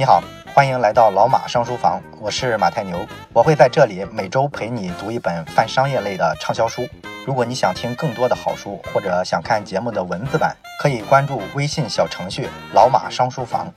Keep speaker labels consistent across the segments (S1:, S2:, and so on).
S1: 你好，欢迎来到老马商书房，我是马太牛，我会在这里每周陪你读一本泛商业类的畅销书。如果你想听更多的好书，或者想看节目的文字版，可以关注微信小程序“老马商书房”。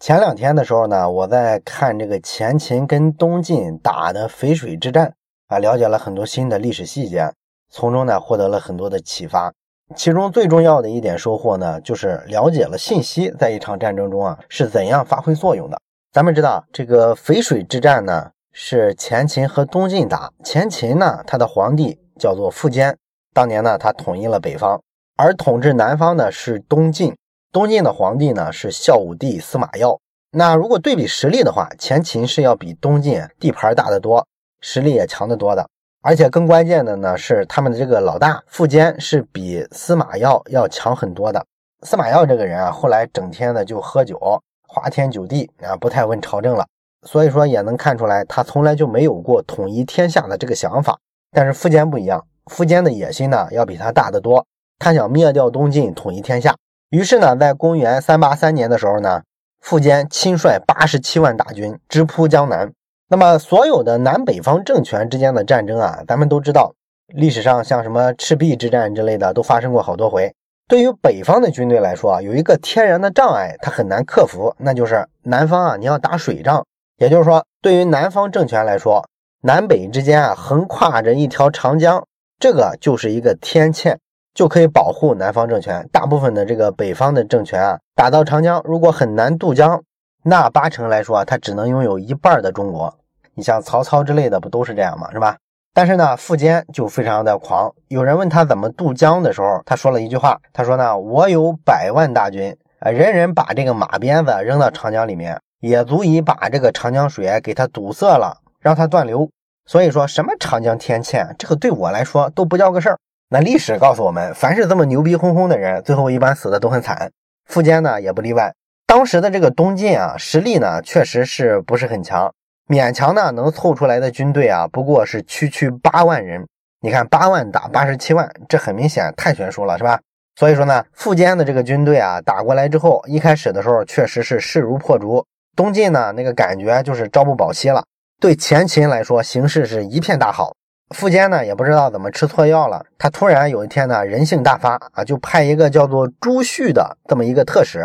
S1: 前两天的时候呢，我在看这个前秦跟东晋打的淝水之战啊，了解了很多新的历史细节，从中呢获得了很多的启发。其中最重要的一点收获呢，就是了解了信息在一场战争中啊是怎样发挥作用的。咱们知道这个淝水之战呢，是前秦和东晋打。前秦呢，他的皇帝叫做苻坚，当年呢他统一了北方，而统治南方的是东晋。东晋的皇帝呢是孝武帝司马曜。那如果对比实力的话，前秦是要比东晋地盘大得多，实力也强得多的。而且更关键的呢是，他们的这个老大苻坚是比司马曜要强很多的。司马曜这个人啊，后来整天的就喝酒，花天酒地啊，不太问朝政了。所以说也能看出来，他从来就没有过统一天下的这个想法。但是苻坚不一样，苻坚的野心呢要比他大得多。他想灭掉东晋，统一天下。于是呢，在公元三八三年的时候呢，苻坚亲率八十七万大军直扑江南。那么，所有的南北方政权之间的战争啊，咱们都知道，历史上像什么赤壁之战之类的都发生过好多回。对于北方的军队来说啊，有一个天然的障碍，它很难克服，那就是南方啊，你要打水仗。也就是说，对于南方政权来说，南北之间啊，横跨着一条长江，这个就是一个天堑，就可以保护南方政权。大部分的这个北方的政权啊，打到长江，如果很难渡江。那八成来说，他只能拥有一半的中国。你像曹操之类的，不都是这样吗？是吧？但是呢，苻坚就非常的狂。有人问他怎么渡江的时候，他说了一句话，他说呢：“我有百万大军啊，人人把这个马鞭子扔到长江里面，也足以把这个长江水给它堵塞了，让它断流。所以说什么长江天堑，这个对我来说都不叫个事儿。那历史告诉我们，凡是这么牛逼哄哄的人，最后一般死的都很惨。苻坚呢，也不例外。”当时的这个东晋啊，实力呢确实是不是很强，勉强呢能凑出来的军队啊，不过是区区八万人。你看八万打八十七万，这很明显太悬殊了，是吧？所以说呢，苻坚的这个军队啊，打过来之后，一开始的时候确实是势如破竹。东晋呢那个感觉就是朝不保夕了。对前秦来说，形势是一片大好。苻坚呢也不知道怎么吃错药了，他突然有一天呢人性大发啊，就派一个叫做朱旭的这么一个特使。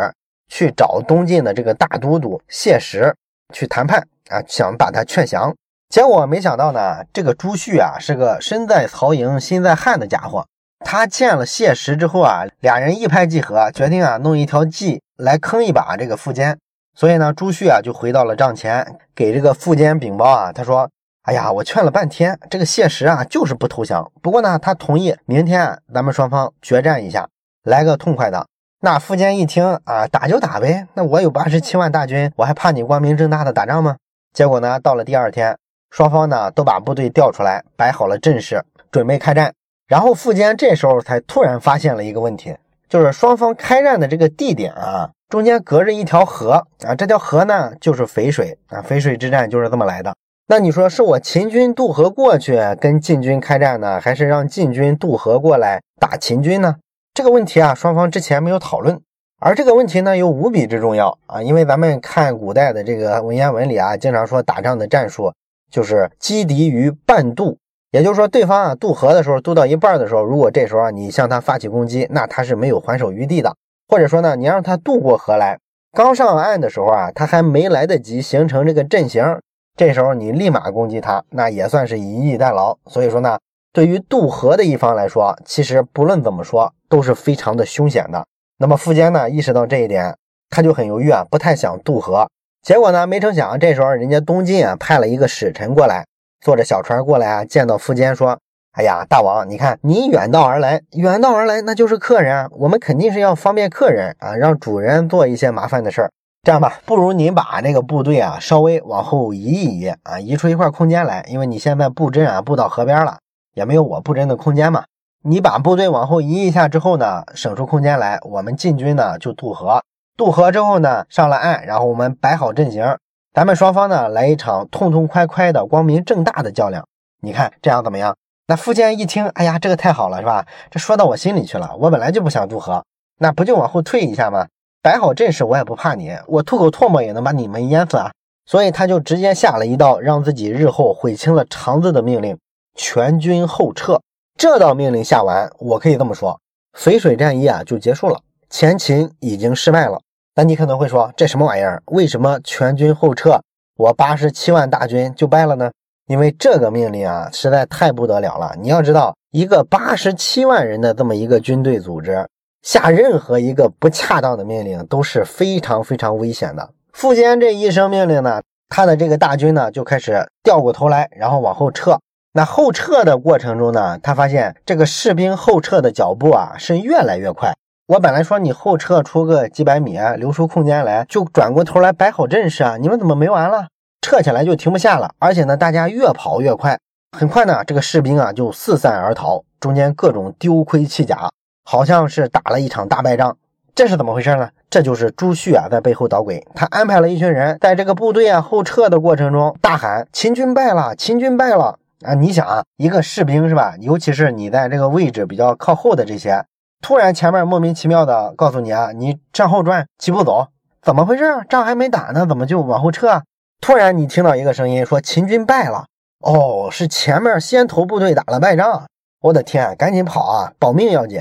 S1: 去找东晋的这个大都督谢石去谈判啊，想把他劝降。结果没想到呢，这个朱旭啊是个身在曹营心在汉的家伙。他见了谢石之后啊，俩人一拍即合，决定啊弄一条计来坑一把这个苻坚。所以呢，朱旭啊就回到了帐前，给这个苻坚禀报啊，他说：“哎呀，我劝了半天，这个谢石啊就是不投降。不过呢，他同意明天咱们双方决战一下，来个痛快的。”那苻坚一听啊，打就打呗。那我有八十七万大军，我还怕你光明正大的打仗吗？结果呢，到了第二天，双方呢都把部队调出来，摆好了阵势，准备开战。然后苻坚这时候才突然发现了一个问题，就是双方开战的这个地点啊，中间隔着一条河啊，这条河呢就是淝水啊，淝水之战就是这么来的。那你说是我秦军渡河过去跟晋军开战呢，还是让晋军渡河过来打秦军呢？这个问题啊，双方之前没有讨论，而这个问题呢又无比之重要啊，因为咱们看古代的这个文言文里啊，经常说打仗的战术就是击敌于半渡，也就是说对方啊渡河的时候渡到一半的时候，如果这时候啊你向他发起攻击，那他是没有还手余地的，或者说呢你让他渡过河来，刚上岸的时候啊他还没来得及形成这个阵型，这时候你立马攻击他，那也算是以逸待劳，所以说呢。对于渡河的一方来说，其实不论怎么说都是非常的凶险的。那么苻坚呢意识到这一点，他就很犹豫啊，不太想渡河。结果呢，没成想这时候人家东晋啊派了一个使臣过来，坐着小船过来啊，见到苻坚说：“哎呀，大王，你看你远道而来，远道而来那就是客人啊，我们肯定是要方便客人啊，让主人做一些麻烦的事儿。这样吧，不如您把那个部队啊稍微往后移一移啊，移出一块空间来，因为你现在布阵啊布到河边了。”也没有我布阵的空间嘛。你把部队往后移一下之后呢，省出空间来，我们进军呢就渡河。渡河之后呢，上了岸，然后我们摆好阵型，咱们双方呢来一场痛痛快快的、光明正大的较量。你看这样怎么样？那苻坚一听，哎呀，这个太好了，是吧？这说到我心里去了。我本来就不想渡河，那不就往后退一下吗？
S2: 摆好阵势，我也不怕你，我吐口唾沫也能把你们淹死啊！所以他就直接下了一道让自己日后悔青了肠子的命令：全军后撤。这道命令下完，我可以这么说，淝水战役啊就结束了，前秦已经失败了。那你可能会说，这什么玩意儿？为什么全军后撤，我八十七万大军就败了呢？因为这个命令啊，实在太不得了了。你要知道，一个八十七万人的这么一个军队组织。下任何一个不恰当的命令都是非常非常危险的。苻坚这一声命令呢，他的这个大军呢就开始掉过头来，然后往后撤。那后撤的过程中呢，他发现这个士兵后撤的脚步啊是越来越快。我本来说你后撤出个几百米，留出空间来，就转过头来摆好阵势啊，你们怎么没完了？撤起来就停不下了。而且呢，大家越跑越快，很快呢，这个士兵啊就四散而逃，中间各种丢盔弃甲。好像是打了一场大败仗，这是怎么回事呢？这就是朱旭啊在背后捣鬼，他安排了一群人在这个部队啊后撤的过程中大喊：“秦军败了，秦军败了！”啊，你想啊，一个士兵是吧？尤其是你在这个位置比较靠后的这些，突然前面莫名其妙的告诉你啊，你向后转，齐步走，怎么回事？仗还没打呢，怎么就往后撤啊？突然你听到一个声音说秦军败了，哦，是前面先头部队打了败仗，我的天，赶紧跑啊，保命要紧！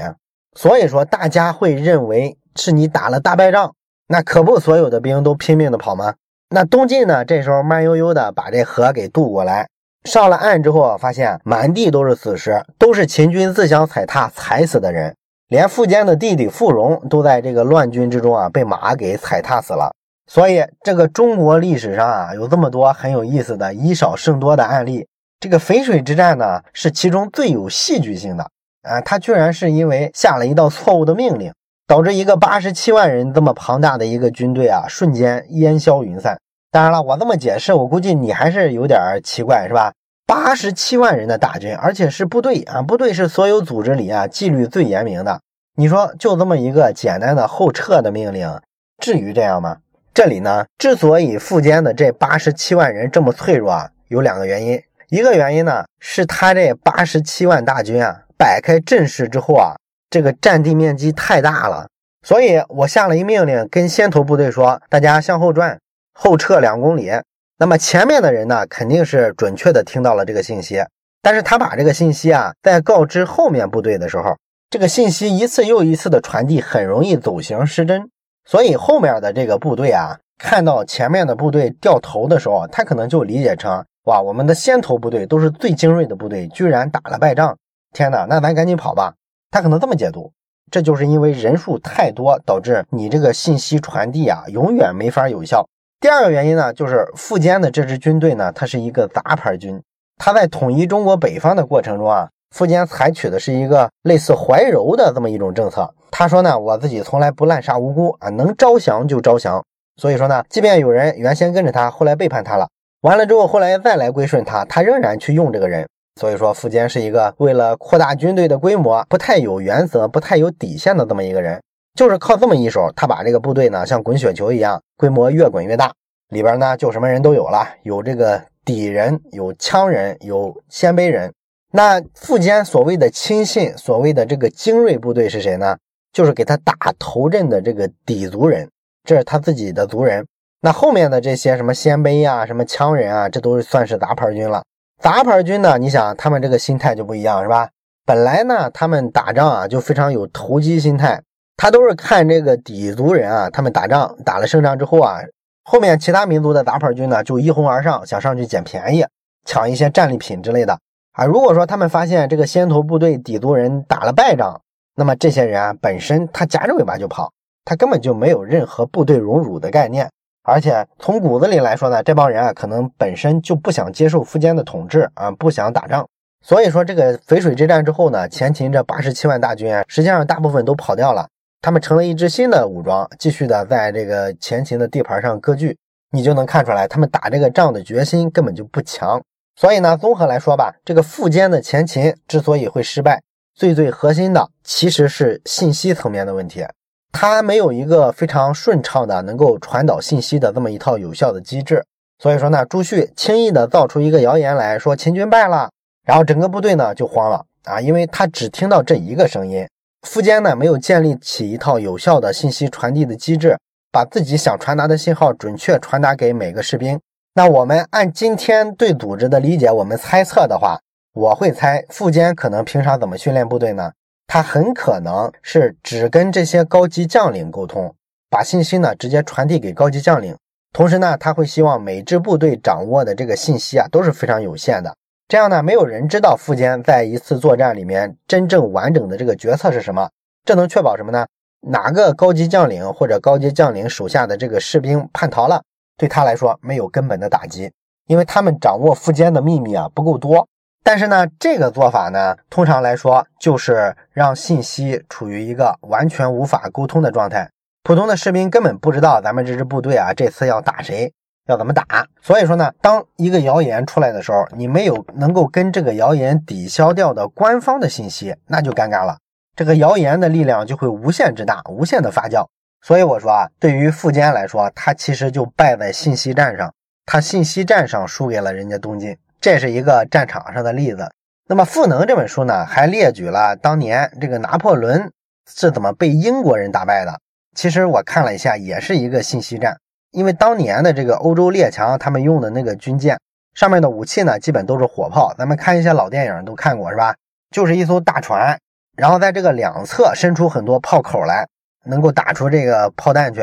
S2: 所以说，大家会认为是你打了大败仗，那可不，所有的兵都拼命的跑吗？那东晋呢？这时候慢悠悠的把这河给渡过来，上了岸之后啊，发现满地都是死尸，都是秦军自相踩踏踩死的人，连苻坚的弟弟苻融都在这个乱军之中啊被马给踩踏死了。所以，这个中国历史上啊有这么多很有意思的以少胜多的案例，这个淝水之战呢是其中最有戏剧性的。啊，他居然是因为下了一道错误的命令，导致一个八十七万人这么庞大的一个军队啊，瞬间烟消云散。当然了，我这么解释，我估计你还是有点奇怪，是吧？八十七万人的大军，而且是部队啊，部队是所有组织里啊纪律最严明的。你说就这么一个简单的后撤的命令，至于这样吗？这里呢，之所以苻坚的这八十七万人这么脆弱啊，有两个原因。一个原因呢，是他这八十七万大军啊。摆开阵势之后啊，这个占地面积太大了，所以我下了一命令，跟先头部队说，大家向后转，后撤两公里。那么前面的人呢，肯定是准确的听到了这个信息，但是他把这个信息啊，在告知后面部队的时候，这个信息一次又一次的传递，很容易走形失真。所以后面的这个部队啊，看到前面的部队掉头的时候，他可能就理解成，哇，我们的先头部队都是最精锐的部队，居然打了败仗。天哪，那咱赶紧跑吧！他可能这么解读，这就是因为人数太多，导致你这个信息传递啊，永远没法有效。第二个原因呢，就是苻坚的这支军队呢，它是一个杂牌军。他在统一中国北方的过程中啊，苻坚采取的是一个类似怀柔的这么一种政策。他说呢，我自己从来不滥杀无辜啊，能招降就招降。所以说呢，即便有人原先跟着他，后来背叛他了，完了之后后来再来归顺他，他仍然去用这个人。所以说，苻坚是一个为了扩大军队的规模，不太有原则、不太有底线的这么一个人。就是靠这么一手，他把这个部队呢，像滚雪球一样，规模越滚越大。里边呢，就什么人都有了，有这个底人，有羌人，有鲜卑人。那苻坚所谓的亲信，所谓的这个精锐部队是谁呢？就是给他打头阵的这个底族人，这是他自己的族人。那后面的这些什么鲜卑呀、什么羌人啊，这都是算是杂牌军了。杂牌军呢？你想，他们这个心态就不一样，是吧？本来呢，他们打仗啊，就非常有投机心态。他都是看这个氐族人啊，他们打仗打了胜仗之后啊，后面其他民族的杂牌军呢，就一哄而上，想上去捡便宜，抢一些战利品之类的啊。如果说他们发现这个先头部队底族人打了败仗，那么这些人啊，本身他夹着尾巴就跑，他根本就没有任何部队荣辱的概念。而且从骨子里来说呢，这帮人啊，可能本身就不想接受苻坚的统治啊，不想打仗。所以说，这个淝水之战之后呢，前秦这八十七万大军啊，实际上大部分都跑掉了，他们成了一支新的武装，继续的在这个前秦的地盘上割据。你就能看出来，他们打这个仗的决心根本就不强。所以呢，综合来说吧，这个苻坚的前秦之所以会失败，最最核心的其实是信息层面的问题。他没有一个非常顺畅的能够传导信息的这么一套有效的机制，所以说呢，朱旭轻易的造出一个谣言来说秦军败了，然后整个部队呢就慌了啊，因为他只听到这一个声音，富坚呢没有建立起一套有效的信息传递的机制，把自己想传达的信号准确传达给每个士兵。那我们按今天对组织的理解，我们猜测的话，我会猜富坚可能平常怎么训练部队呢？他很可能是只跟这些高级将领沟通，把信息呢直接传递给高级将领。同时呢，他会希望每支部队掌握的这个信息啊都是非常有限的。这样呢，没有人知道富坚在一次作战里面真正完整的这个决策是什么。这能确保什么呢？哪个高级将领或者高级将领手下的这个士兵叛逃了？对他来说没有根本的打击，因为他们掌握富坚的秘密啊不够多。但是呢，这个做法呢，通常来说就是让信息处于一个完全无法沟通的状态，普通的士兵根本不知道咱们这支部队啊这次要打谁，要怎么打。所以说呢，当一个谣言出来的时候，你没有能够跟这个谣言抵消掉的官方的信息，那就尴尬了。这个谣言的力量就会无限之大，无限的发酵。所以我说啊，对于富坚来说，他其实就败在信息战上，他信息战上输给了人家东晋，这是一个战场上的例子。那么《赋能》这本书呢，还列举了当年这个拿破仑是怎么被英国人打败的。其实我看了一下，也是一个信息战，因为当年的这个欧洲列强他们用的那个军舰上面的武器呢，基本都是火炮。咱们看一些老电影都看过是吧？就是一艘大船，然后在这个两侧伸出很多炮口来。能够打出这个炮弹去，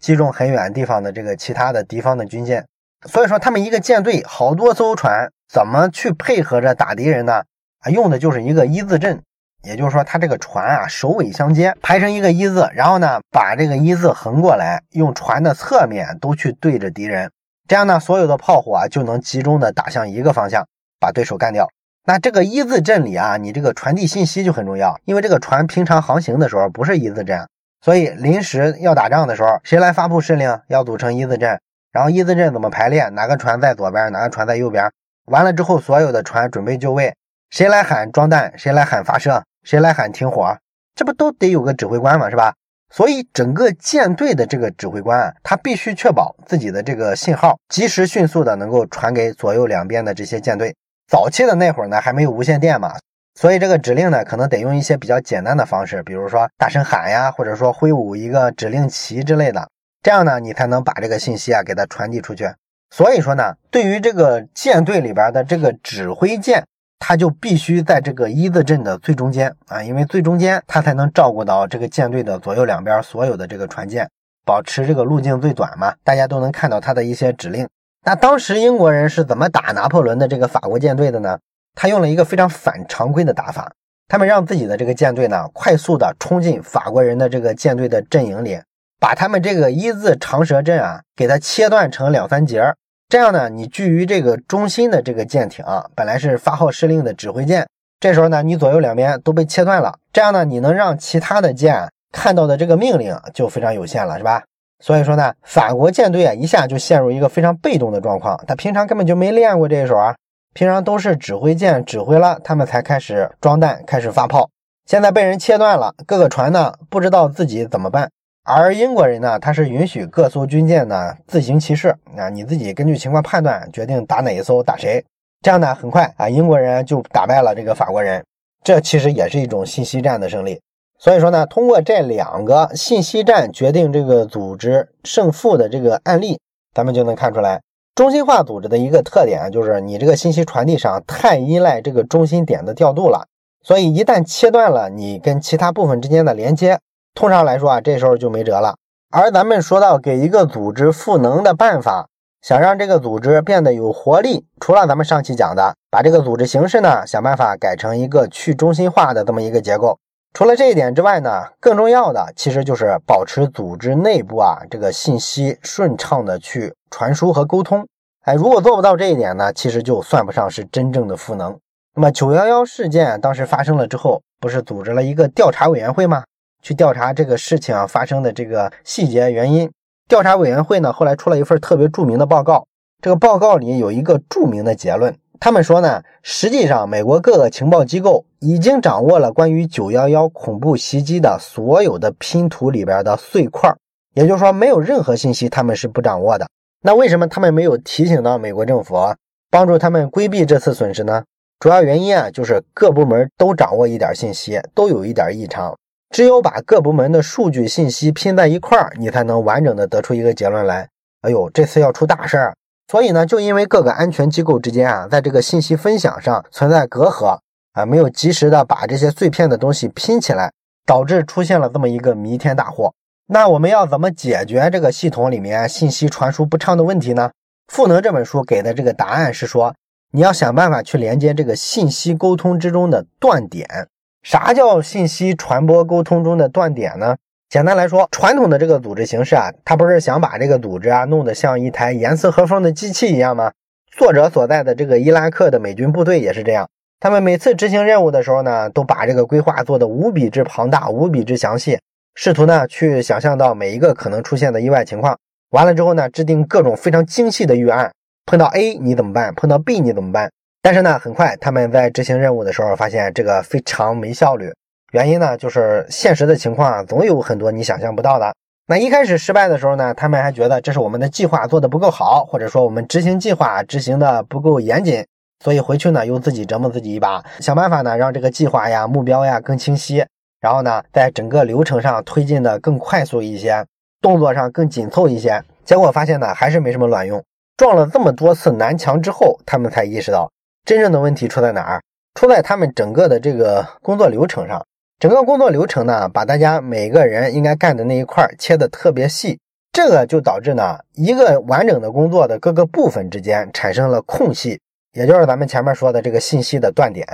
S2: 击中很远地方的这个其他的敌方的军舰。所以说，他们一个舰队好多艘船，怎么去配合着打敌人呢？啊，用的就是一个一字阵，也就是说，他这个船啊首尾相接，排成一个一字，然后呢，把这个一字横过来，用船的侧面都去对着敌人，这样呢，所有的炮火啊就能集中的打向一个方向，把对手干掉。那这个一字阵里啊，你这个传递信息就很重要，因为这个船平常航行的时候不是一字阵。所以临时要打仗的时候，谁来发布指令？要组成一字阵，然后一字阵怎么排列？哪个船在左边，哪个船在右边？完了之后，所有的船准备就位，谁来喊装弹？谁来喊发射？谁来喊停火？这不都得有个指挥官吗？是吧？所以整个舰队的这个指挥官啊，他必须确保自己的这个信号及时、迅速的能够传给左右两边的这些舰队。早期的那会儿呢，还没有无线电嘛。所以这个指令呢，可能得用一些比较简单的方式，比如说大声喊呀，或者说挥舞一个指令旗之类的，这样呢，你才能把这个信息啊给它传递出去。所以说呢，对于这个舰队里边的这个指挥舰，他就必须在这个一字阵的最中间啊，因为最中间他才能照顾到这个舰队的左右两边所有的这个船舰，保持这个路径最短嘛，大家都能看到他的一些指令。那当时英国人是怎么打拿破仑的这个法国舰队的呢？他用了一个非常反常规的打法，他们让自己的这个舰队呢，快速的冲进法国人的这个舰队的阵营里，把他们这个一字长蛇阵啊，给它切断成两三截儿。这样呢，你居于这个中心的这个舰艇啊，本来是发号施令的指挥舰，这时候呢，你左右两边都被切断了。这样呢，你能让其他的舰看到的这个命令就非常有限了，是吧？所以说呢，法国舰队啊，一下就陷入一个非常被动的状况，他平常根本就没练过这一手啊。平常都是指挥舰指挥了，他们才开始装弹，开始发炮。现在被人切断了，各个船呢不知道自己怎么办。而英国人呢，他是允许各艘军舰呢自行其事啊，你自己根据情况判断决定打哪一艘打谁。这样呢，很快啊，英国人就打败了这个法国人。这其实也是一种信息战的胜利。所以说呢，通过这两个信息战决定这个组织胜负的这个案例，咱们就能看出来。中心化组织的一个特点就是，你这个信息传递上太依赖这个中心点的调度了，所以一旦切断了你跟其他部分之间的连接，通常来说啊，这时候就没辙了。而咱们说到给一个组织赋能的办法，想让这个组织变得有活力，除了咱们上期讲的，把这个组织形式呢想办法改成一个去中心化的这么一个结构，除了这一点之外呢，更重要的其实就是保持组织内部啊这个信息顺畅的去传输和沟通。哎，如果做不到这一点呢，其实就算不上是真正的赋能。那么九幺幺事件当时发生了之后，不是组织了一个调查委员会吗？去调查这个事情啊发生的这个细节原因。调查委员会呢后来出了一份特别著名的报告，这个报告里有一个著名的结论，他们说呢，实际上美国各个情报机构已经掌握了关于九幺幺恐怖袭击的所有的拼图里边的碎块，也就是说没有任何信息他们是不掌握的。那为什么他们没有提醒到美国政府，帮助他们规避这次损失呢？主要原因啊，就是各部门都掌握一点信息，都有一点异常，只有把各部门的数据信息拼在一块儿，你才能完整的得出一个结论来。哎呦，这次要出大事儿！所以呢，就因为各个安全机构之间啊，在这个信息分享上存在隔阂啊，没有及时的把这些碎片的东西拼起来，导致出现了这么一个弥天大祸。那我们要怎么解决这个系统里面信息传输不畅的问题呢？《赋能》这本书给的这个答案是说，你要想办法去连接这个信息沟通之中的断点。啥叫信息传播沟通中的断点呢？简单来说，传统的这个组织形式啊，它不是想把这个组织啊弄得像一台严丝合缝的机器一样吗？作者所在的这个伊拉克的美军部队也是这样，他们每次执行任务的时候呢，都把这个规划做得无比之庞大、无比之详细，试图呢去想象到每一个可能出现的意外情况。完了之后呢，制定各种非常精细的预案，碰到 A 你怎么办？碰到 B 你怎么办？但是呢，很快他们在执行任务的时候发现这个非常没效率。原因呢，就是现实的情况，总有很多你想象不到的。那一开始失败的时候呢，他们还觉得这是我们的计划做的不够好，或者说我们执行计划执行的不够严谨，所以回去呢又自己折磨自己一把，想办法呢让这个计划呀、目标呀更清晰，然后呢在整个流程上推进的更快速一些，动作上更紧凑一些。结果发现呢还是没什么卵用，撞了这么多次南墙之后，他们才意识到真正的问题出在哪儿，出在他们整个的这个工作流程上。整个工作流程呢，把大家每个人应该干的那一块切的特别细，这个就导致呢，一个完整的工作的各个部分之间产生了空隙，也就是咱们前面说的这个信息的断点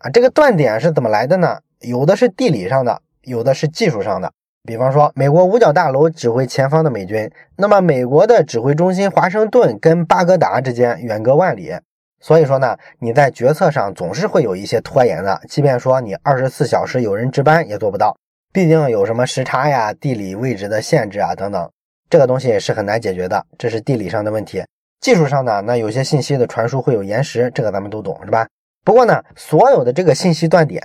S2: 啊。这个断点是怎么来的呢？有的是地理上的，有的是技术上的。比方说，美国五角大楼指挥前方的美军，那么美国的指挥中心华盛顿跟巴格达之间远隔万里。所以说呢，你在决策上总是会有一些拖延的，即便说你二十四小时有人值班也做不到，毕竟有什么时差呀、地理位置的限制啊等等，这个东西是很难解决的，这是地理上的问题。技术上呢，那有些信息的传输会有延时，这个咱们都懂是吧？不过呢，所有的这个信息断点，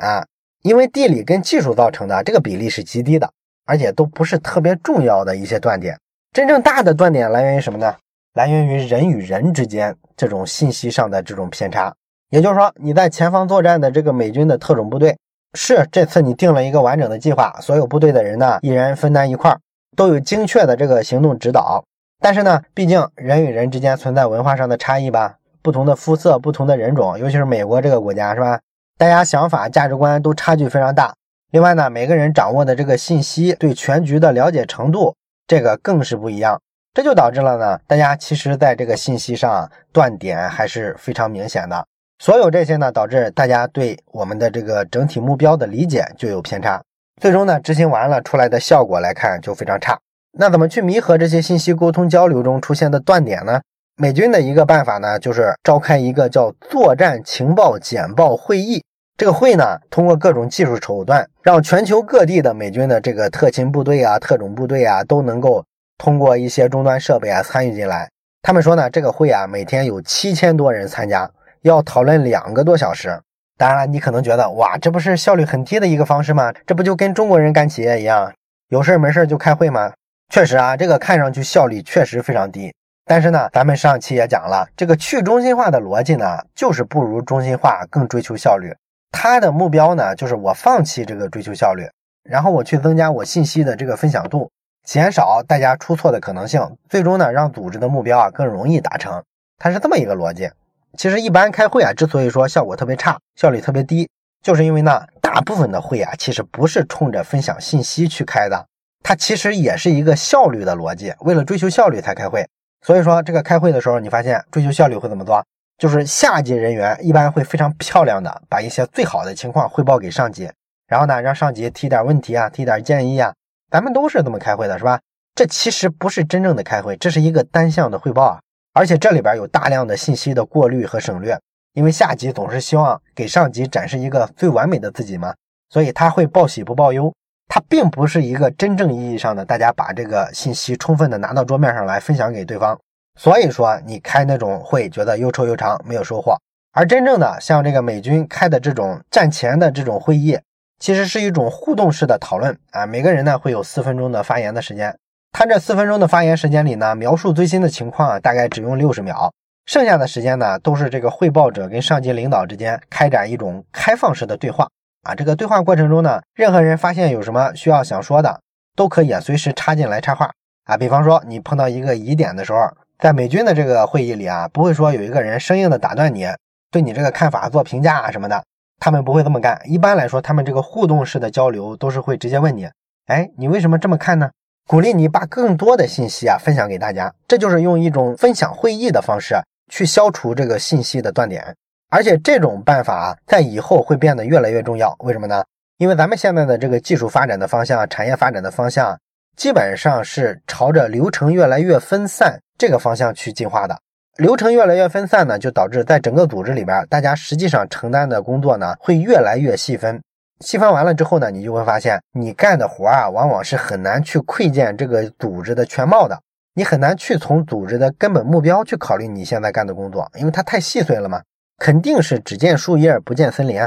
S2: 因为地理跟技术造成的，这个比例是极低的，而且都不是特别重要的一些断点。真正大的断点来源于什么呢？来源于人与人之间这种信息上的这种偏差，也就是说，你在前方作战的这个美军的特种部队，是这次你定了一个完整的计划，所有部队的人呢，一人分担一块，都有精确的这个行动指导。但是呢，毕竟人与人之间存在文化上的差异吧，不同的肤色、不同的人种，尤其是美国这个国家，是吧？大家想法、价值观都差距非常大。另外呢，每个人掌握的这个信息对全局的了解程度，这个更是不一样。这就导致了呢，大家其实在这个信息上断点还是非常明显的。所有这些呢，导致大家对我们的这个整体目标的理解就有偏差，最终呢，执行完了出来的效果来看就非常差。那怎么去弥合这些信息沟通交流中出现的断点呢？美军的一个办法呢，就是召开一个叫作战情报简报会议。这个会呢，通过各种技术手段，让全球各地的美军的这个特勤部队啊、特种部队啊都能够。通过一些终端设备啊参与进来，他们说呢，这个会啊每天有七千多人参加，要讨论两个多小时。当然了，你可能觉得哇，这不是效率很低的一个方式吗？这不就跟中国人干企业一样，有事没事就开会吗？确实啊，这个看上去效率确实非常低。但是呢，咱们上期也讲了，这个去中心化的逻辑呢，就是不如中心化更追求效率。它的目标呢，就是我放弃这个追求效率，然后我去增加我信息的这个分享度。减少大家出错的可能性，最终呢让组织的目标啊更容易达成，它是这么一个逻辑。其实一般开会啊，之所以说效果特别差，效率特别低，就是因为呢大部分的会啊其实不是冲着分享信息去开的，它其实也是一个效率的逻辑，为了追求效率才开会。所以说这个开会的时候，你发现追求效率会怎么做？就是下级人员一般会非常漂亮的把一些最好的情况汇报给上级，然后呢让上级提点问题啊，提点建议啊。咱们都是这么开会的，是吧？这其实不是真正的开会，这是一个单向的汇报啊！而且这里边有大量的信息的过滤和省略，因为下级总是希望给上级展示一个最完美的自己嘛，所以他会报喜不报忧，他并不是一个真正意义上的大家把这个信息充分的拿到桌面上来分享给对方。所以说你开那种会觉得又臭又长，没有收获。而真正的像这个美军开的这种战前的这种会议。其实是一种互动式的讨论啊，每个人呢会有四分钟的发言的时间。他这四分钟的发言时间里呢，描述最新的情况啊，大概只用六十秒，剩下的时间呢都是这个汇报者跟上级领导之间开展一种开放式的对话。啊。这个对话过程中呢，任何人发现有什么需要想说的，都可以随时插进来插话啊。比方说你碰到一个疑点的时候，在美军的这个会议里啊，不会说有一个人生硬的打断你，对你这个看法做评价啊什么的，他们不会这么干。一般来说，他们这个互动式的交流都是会直接问你，哎，你为什么这么看呢？鼓励你把更多的信息啊分享给大家，这就是用一种分享会议的方式去消除这个信息的断点。而且这种办法，在以后会变得越来越重要。为什么呢？因为咱们现在的这个技术发展的方向、产业发展的方向，基本上是朝着流程越来越分散这个方向去进化的。流程越来越分散呢，就导致在整个组织里边，大家实际上承担的工作呢，会越来越细分。细分完了之后呢，你就会发现，你干的活啊，往往是很难去窥见这个组织的全貌的。你很难去从组织的根本目标去考虑你现在干的工作，因为它太细碎了嘛，肯定是只见树叶不见森林。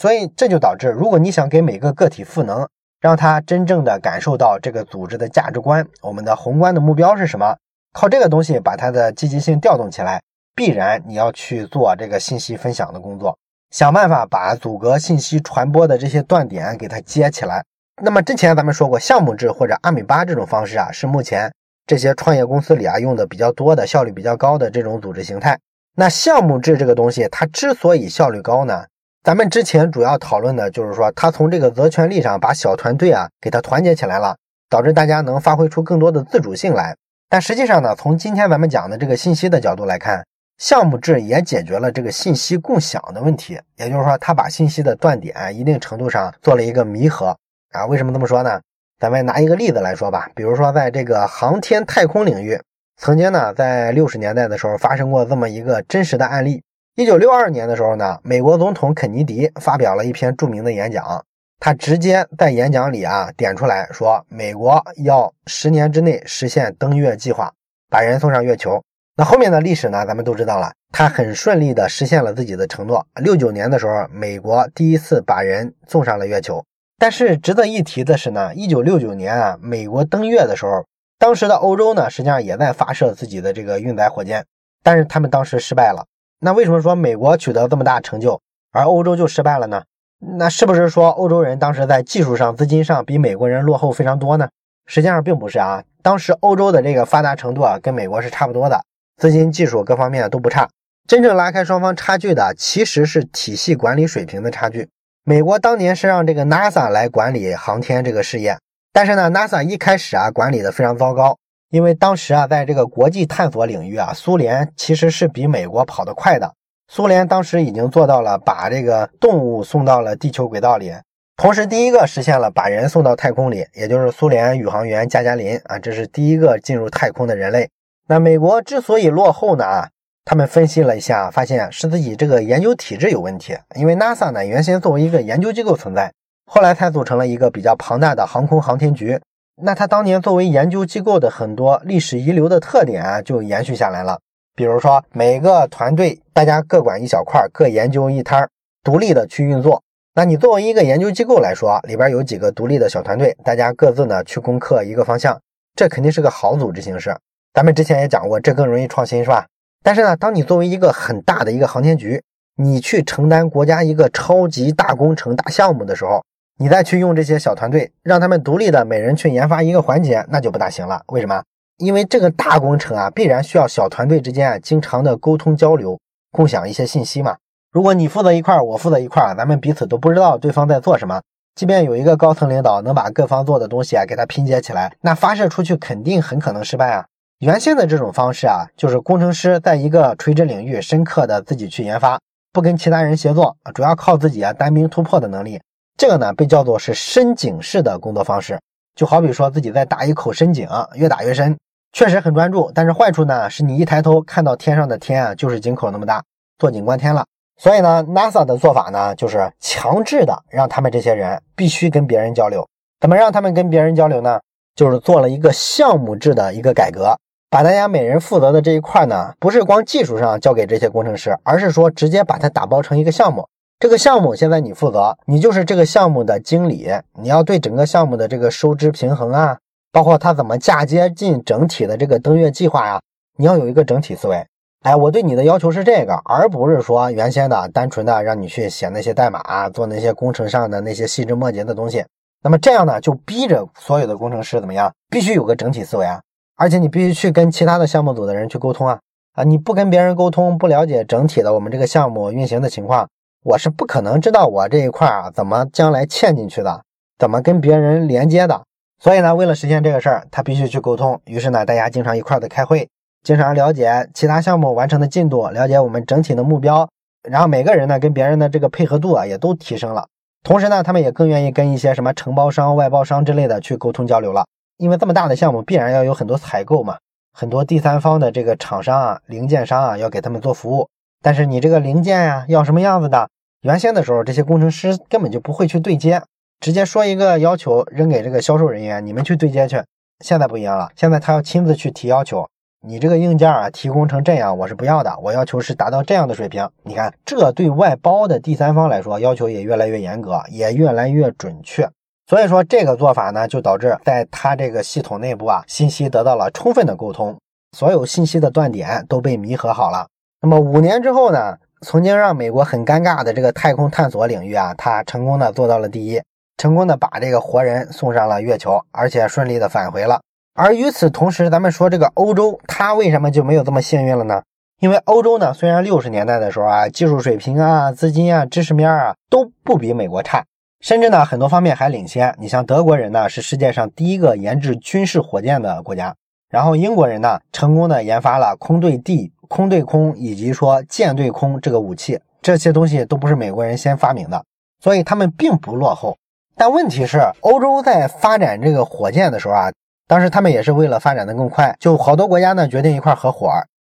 S2: 所以这就导致，如果你想给每个个体赋能，让他真正的感受到这个组织的价值观，我们的宏观的目标是什么，靠这个东西把他的积极性调动起来，必然你要去做这个信息分享的工作。想办法把阻隔信息传播的这些断点给它接起来。那么之前咱们说过，项目制或者阿米巴这种方式啊，是目前这些创业公司里啊用的比较多的、效率比较高的这种组织形态。那项目制这个东西，它之所以效率高呢，咱们之前主要讨论的就是说，它从这个责权利上把小团队啊给它团结起来了，导致大家能发挥出更多的自主性来。但实际上呢，从今天咱们讲的这个信息的角度来看。项目制也解决了这个信息共享的问题，也就是说，它把信息的断点一定程度上做了一个弥合啊。为什么这么说呢？咱们拿一个例子来说吧，比如说在这个航天太空领域，曾经呢，在六十年代的时候发生过这么一个真实的案例。一九六二年的时候呢，美国总统肯尼迪发表了一篇著名的演讲，他直接在演讲里啊点出来说，美国要十年之内实现登月计划，把人送上月球。那后面的历史呢？咱们都知道了，他很顺利的实现了自己的承诺。六九年的时候，美国第一次把人送上了月球。但是值得一提的是呢，一九六九年啊，美国登月的时候，当时的欧洲呢，实际上也在发射自己的这个运载火箭，但是他们当时失败了。那为什么说美国取得这么大成就，而欧洲就失败了呢？那是不是说欧洲人当时在技术上、资金上比美国人落后非常多呢？实际上并不是啊，当时欧洲的这个发达程度啊，跟美国是差不多的。资金、技术各方面都不差，真正拉开双方差距的其实是体系管理水平的差距。美国当年是让这个 NASA 来管理航天这个事业，但是呢，NASA 一开始啊管理的非常糟糕，因为当时啊在这个国际探索领域啊，苏联其实是比美国跑得快的。苏联当时已经做到了把这个动物送到了地球轨道里，同时第一个实现了把人送到太空里，也就是苏联宇航员加加林啊，这是第一个进入太空的人类。那美国之所以落后呢啊，他们分析了一下，发现是自己这个研究体制有问题。因为 NASA 呢原先作为一个研究机构存在，后来才组成了一个比较庞大的航空航天局。那它当年作为研究机构的很多历史遗留的特点啊，就延续下来了。比如说，每个团队大家各管一小块，各研究一摊，独立的去运作。那你作为一个研究机构来说，里边有几个独立的小团队，大家各自呢去攻克一个方向，这肯定是个好组织形式。咱们之前也讲过，这更容易创新，是吧？但是呢，当你作为一个很大的一个航天局，你去承担国家一个超级大工程、大项目的时候，你再去用这些小团队，让他们独立的每人去研发一个环节，那就不大行了。为什么？因为这个大工程啊，必然需要小团队之间啊经常的沟通交流，共享一些信息嘛。如果你负责一块，我负责一块，咱们彼此都不知道对方在做什么，即便有一个高层领导能把各方做的东西啊给它拼接起来，那发射出去肯定很可能失败啊。原先的这种方式啊，就是工程师在一个垂直领域深刻的自己去研发，不跟其他人协作，主要靠自己啊单兵突破的能力。这个呢被叫做是深井式的工作方式，就好比说自己在打一口深井，越打越深，确实很专注。但是坏处呢是你一抬头看到天上的天啊，就是井口那么大，坐井观天了。所以呢，NASA 的做法呢就是强制的让他们这些人必须跟别人交流。怎么让他们跟别人交流呢？就是做了一个项目制的一个改革。把大家每人负责的这一块呢，不是光技术上交给这些工程师，而是说直接把它打包成一个项目。这个项目现在你负责，你就是这个项目的经理，你要对整个项目的这个收支平衡啊，包括它怎么嫁接进整体的这个登月计划呀，你要有一个整体思维。哎，我对你的要求是这个，而不是说原先的单纯的让你去写那些代码，做那些工程上的那些细枝末节的东西。那么这样呢，就逼着所有的工程师怎么样，必须有个整体思维啊，而且你必须去跟其他的项目组的人去沟通啊啊！你不跟别人沟通，不了解整体的我们这个项目运行的情况，我是不可能知道我这一块啊怎么将来嵌进去的，怎么跟别人连接的。所以呢，为了实现这个事儿，他必须去沟通。于是呢，大家经常一块儿的开会。经常了解其他项目完成的进度，了解我们整体的目标，然后每个人呢跟别人的这个配合度啊也都提升了。同时呢，他们也更愿意跟一些什么承包商、外包商之类的去沟通交流了。因为这么大的项目，必然要有很多采购嘛，很多第三方的这个厂商啊、零件商啊要给他们做服务。但是你这个零件呀要什么样子的？原先的时候，这些工程师根本就不会去对接，直接说一个要求扔给这个销售人员，你们去对接去。现在不一样了，现在他要亲自去提要求。你这个硬件啊，提供成这样，我是不要的。我要求是达到这样的水平。你看，这对外包的第三方来说，要求也越来越严格，也越来越准确。所以说，这个做法呢，就导致在他这个系统内部啊，信息得到了充分的沟通，所有信息的断点都被弥合好了。那么五年之后呢，曾经让美国很尴尬的这个太空探索领域啊，他成功的做到了第一，成功的把这个活人送上了月球，而且顺利的返回了。而与此同时，咱们说这个欧洲，它为什么就没有这么幸运了呢？因为欧洲呢，虽然六十年代的时候啊，技术水平啊、资金啊、知识面啊都不比美国差，甚至呢很多方面还领先。你像德国人呢，是世界上第一个研制军事火箭的国家，然后英国人呢，成功的研发了空对地、空对空以及说舰对空这个武器，这些东西都不是美国人先发明的，所以他们并不落后。但问题是，欧洲在发展这个火箭的时候啊。当时他们也是为了发展的更快，就好多国家呢决定一块合伙，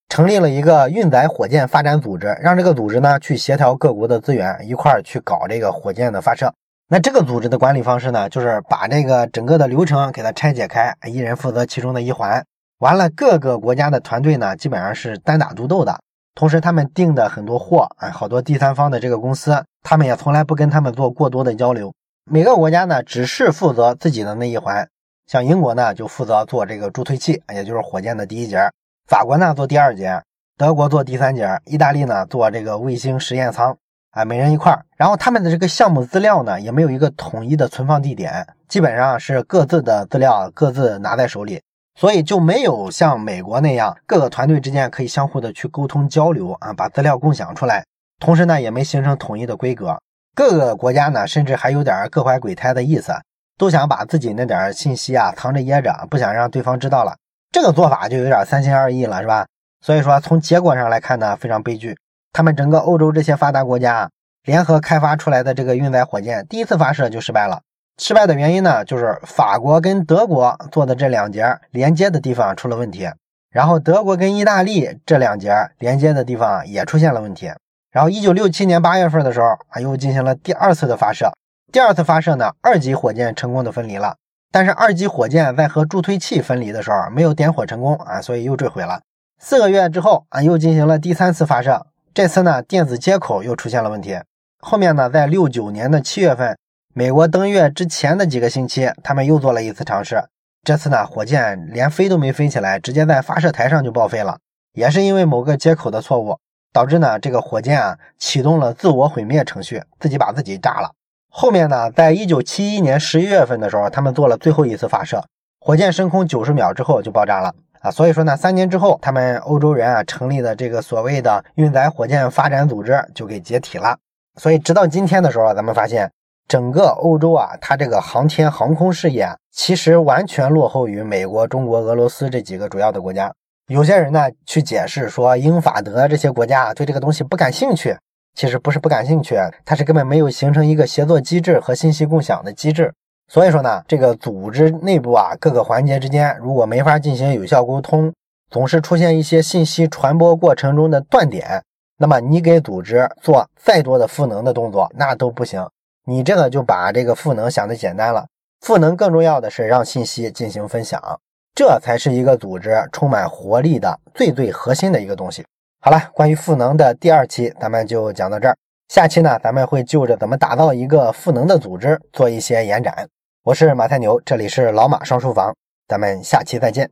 S2: 成立了一个运载火箭发展组织，让这个组织呢去协调各国的资源，一块去搞这个火箭的发射。那这个组织的管理方式呢，就是把这个整个的流程给它拆解开，一人负责其中的一环。完了，各个国家的团队呢基本上是单打独斗的。同时，他们订的很多货，哎，好多第三方的这个公司，他们也从来不跟他们做过多的交流。每个国家呢只是负责自己的那一环。像英国呢，就负责做这个助推器，也就是火箭的第一节；法国呢做第二节；德国做第三节；意大利呢做这个卫星实验舱，啊，每人一块儿。然后他们的这个项目资料呢，也没有一个统一的存放地点，基本上是各自的资料各自拿在手里，所以就没有像美国那样各个团队之间可以相互的去沟通交流啊，把资料共享出来。同时呢，也没形成统一的规格，各个国家呢，甚至还有点各怀鬼胎的意思。都想把自己那点信息啊藏着掖着，不想让对方知道了。这个做法就有点三心二意了，是吧？所以说从结果上来看呢，非常悲剧。他们整个欧洲这些发达国家联合开发出来的这个运载火箭，第一次发射就失败了。失败的原因呢，就是法国跟德国做的这两节连接的地方出了问题，然后德国跟意大利这两节连接的地方也出现了问题。然后一九六七年八月份的时候啊，又进行了第二次的发射。第二次发射呢，二级火箭成功的分离了，但是二级火箭在和助推器分离的时候没有点火成功啊，所以又坠毁了。四个月之后啊，又进行了第三次发射，这次呢电子接口又出现了问题。后面呢，在六九年的七月份，美国登月之前的几个星期，他们又做了一次尝试，这次呢火箭连飞都没飞起来，直接在发射台上就报废了，也是因为某个接口的错误，导致呢这个火箭啊启动了自我毁灭程序，自己把自己炸了。后面呢，在一九七一年十一月份的时候，他们做了最后一次发射，火箭升空九十秒之后就爆炸了啊！所以说呢，三年之后，他们欧洲人啊成立的这个所谓的运载火箭发展组织就给解体了。所以直到今天的时候，咱们发现整个欧洲啊，它这个航天航空事业其实完全落后于美国、中国、俄罗斯这几个主要的国家。有些人呢去解释说，英法德这些国家对这个东西不感兴趣。其实不是不感兴趣，它是根本没有形成一个协作机制和信息共享的机制。所以说呢，这个组织内部啊，各个环节之间如果没法进行有效沟通，总是出现一些信息传播过程中的断点，那么你给组织做再多的赋能的动作，那都不行。你这个就把这个赋能想的简单了，赋能更重要的是让信息进行分享，这才是一个组织充满活力的最最核心的一个东西。好了，关于赋能的第二期，咱们就讲到这儿。下期呢，咱们会就着怎么打造一个赋能的组织做一些延展。我是马太牛，这里是老马上书房，咱们下期再见。